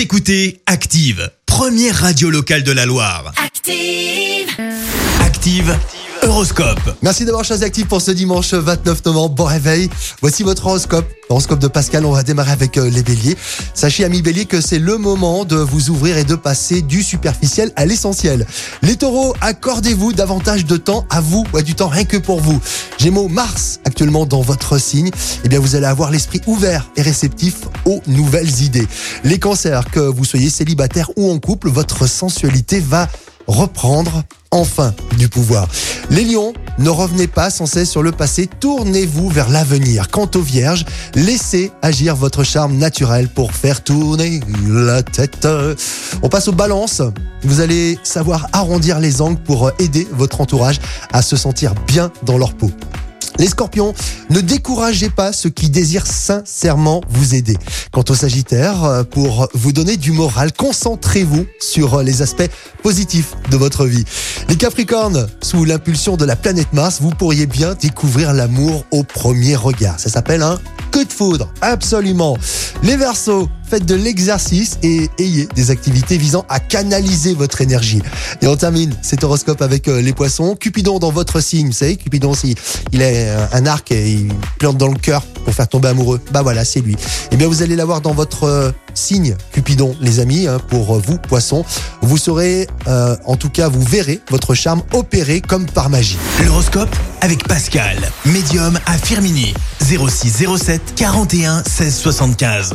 Vous écoutez Active, première radio locale de la Loire. Active. Active, Horoscope. Merci d'avoir choisi Active pour ce dimanche 29 novembre. Bon réveil. Voici votre horoscope. Horoscope de Pascal, on va démarrer avec euh, les béliers. Sachez, amis béliers, que c'est le moment de vous ouvrir et de passer du superficiel à l'essentiel. Les taureaux, accordez-vous davantage de temps à vous, ouais, du temps rien que pour vous. Gémeaux, Mars, dans votre signe, eh bien, vous allez avoir l'esprit ouvert et réceptif aux nouvelles idées. Les cancers, que vous soyez célibataire ou en couple, votre sensualité va reprendre enfin du pouvoir. Les lions, ne revenez pas sans cesse sur le passé, tournez-vous vers l'avenir. Quant aux vierges, laissez agir votre charme naturel pour faire tourner la tête. On passe aux balances. Vous allez savoir arrondir les angles pour aider votre entourage à se sentir bien dans leur peau. Les scorpions, ne découragez pas ceux qui désirent sincèrement vous aider. Quant aux sagittaires, euh, pour vous donner du moral, concentrez-vous sur euh, les aspects positifs de votre vie. Les capricornes, sous l'impulsion de la planète Mars, vous pourriez bien découvrir l'amour au premier regard. Ça s'appelle un coup de foudre, absolument. Les versos, faites de l'exercice et ayez des activités visant à canaliser votre énergie. Et on termine cet horoscope avec euh, les poissons. Cupidon dans votre signe, vous savez, Cupidon, si il a euh, un arc et il plante dans le cœur pour faire tomber amoureux. Bah voilà, c'est lui. Eh bien, vous allez l'avoir dans votre euh, signe Cupidon, les amis, hein, pour vous, poissons. Vous saurez, euh, en tout cas, vous verrez votre charme opérer comme par magie. L'horoscope avec Pascal, médium à Firmini. 06 07 41 16 75.